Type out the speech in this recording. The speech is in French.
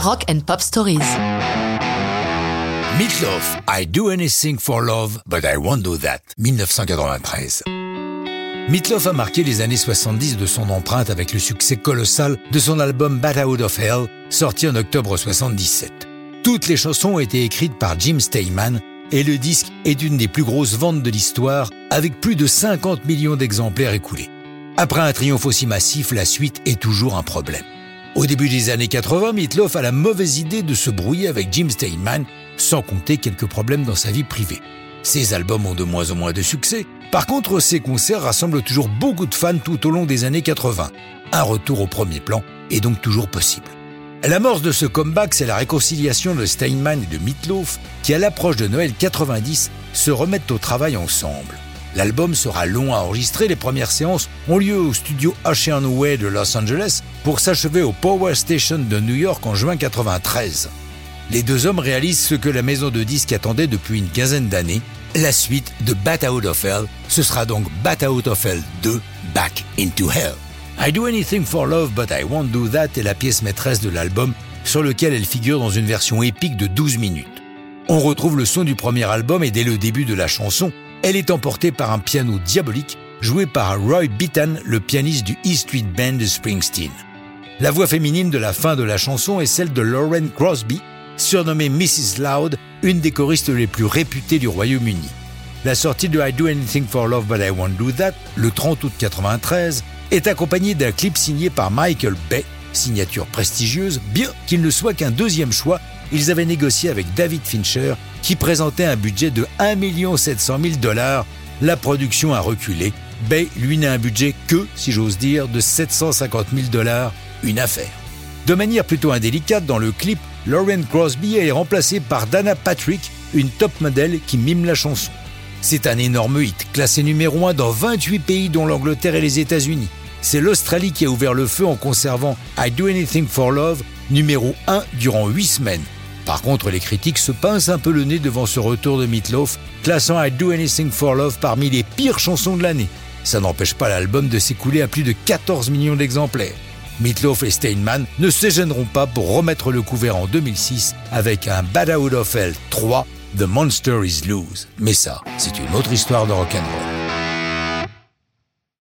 Rock and Pop Stories. Meatloaf, I do anything for love, but I won't do that. 1993. Meatloaf a marqué les années 70 de son empreinte avec le succès colossal de son album Bat Out of Hell, sorti en octobre 77. Toutes les chansons ont été écrites par Jim Steinman et le disque est une des plus grosses ventes de l'histoire avec plus de 50 millions d'exemplaires écoulés. Après un triomphe aussi massif, la suite est toujours un problème. Au début des années 80, Meatloaf a la mauvaise idée de se brouiller avec Jim Steinman, sans compter quelques problèmes dans sa vie privée. Ses albums ont de moins en moins de succès. Par contre, ses concerts rassemblent toujours beaucoup de fans tout au long des années 80. Un retour au premier plan est donc toujours possible. L'amorce de ce comeback, c'est la réconciliation de Steinman et de Meatloaf qui, à l'approche de Noël 90, se remettent au travail ensemble. L'album sera long à enregistrer, les premières séances ont lieu au studio Ocean Way de Los Angeles pour s'achever au Power Station de New York en juin 93. Les deux hommes réalisent ce que la maison de disques attendait depuis une quinzaine d'années, la suite de Bat Out of Hell. Ce sera donc Bat Out of Hell 2, Back into Hell. I Do Anything for Love But I Won't Do That est la pièce maîtresse de l'album sur lequel elle figure dans une version épique de 12 minutes. On retrouve le son du premier album et dès le début de la chanson, elle est emportée par un piano diabolique joué par Roy Bittan, le pianiste du E Street Band de Springsteen. La voix féminine de la fin de la chanson est celle de Lauren Crosby, surnommée Mrs. Loud, une des choristes les plus réputées du Royaume-Uni. La sortie de I Do Anything for Love But I Won't Do That, le 30 août 93, est accompagné d'un clip signé par Michael Bay, signature prestigieuse, bien qu'il ne soit qu'un deuxième choix, ils avaient négocié avec David Fincher, qui présentait un budget de 1 700 000 dollars. La production a reculé. Bay, lui, n'a un budget que, si j'ose dire, de 750 000 dollars, une affaire. De manière plutôt indélicate, dans le clip, Lauren Crosby est remplacée par Dana Patrick, une top modèle qui mime la chanson. C'est un énorme hit, classé numéro 1 dans 28 pays dont l'Angleterre et les États-Unis. C'est l'Australie qui a ouvert le feu en conservant I Do Anything for Love numéro 1 durant 8 semaines. Par contre, les critiques se pincent un peu le nez devant ce retour de Meatloaf, classant I Do Anything for Love parmi les pires chansons de l'année. Ça n'empêche pas l'album de s'écouler à plus de 14 millions d'exemplaires. Meatloaf et Steinman ne se gêneront pas pour remettre le couvert en 2006 avec un Bad Out of Hell 3, The Monster is Loose. Mais ça, c'est une autre histoire de rock'n'roll.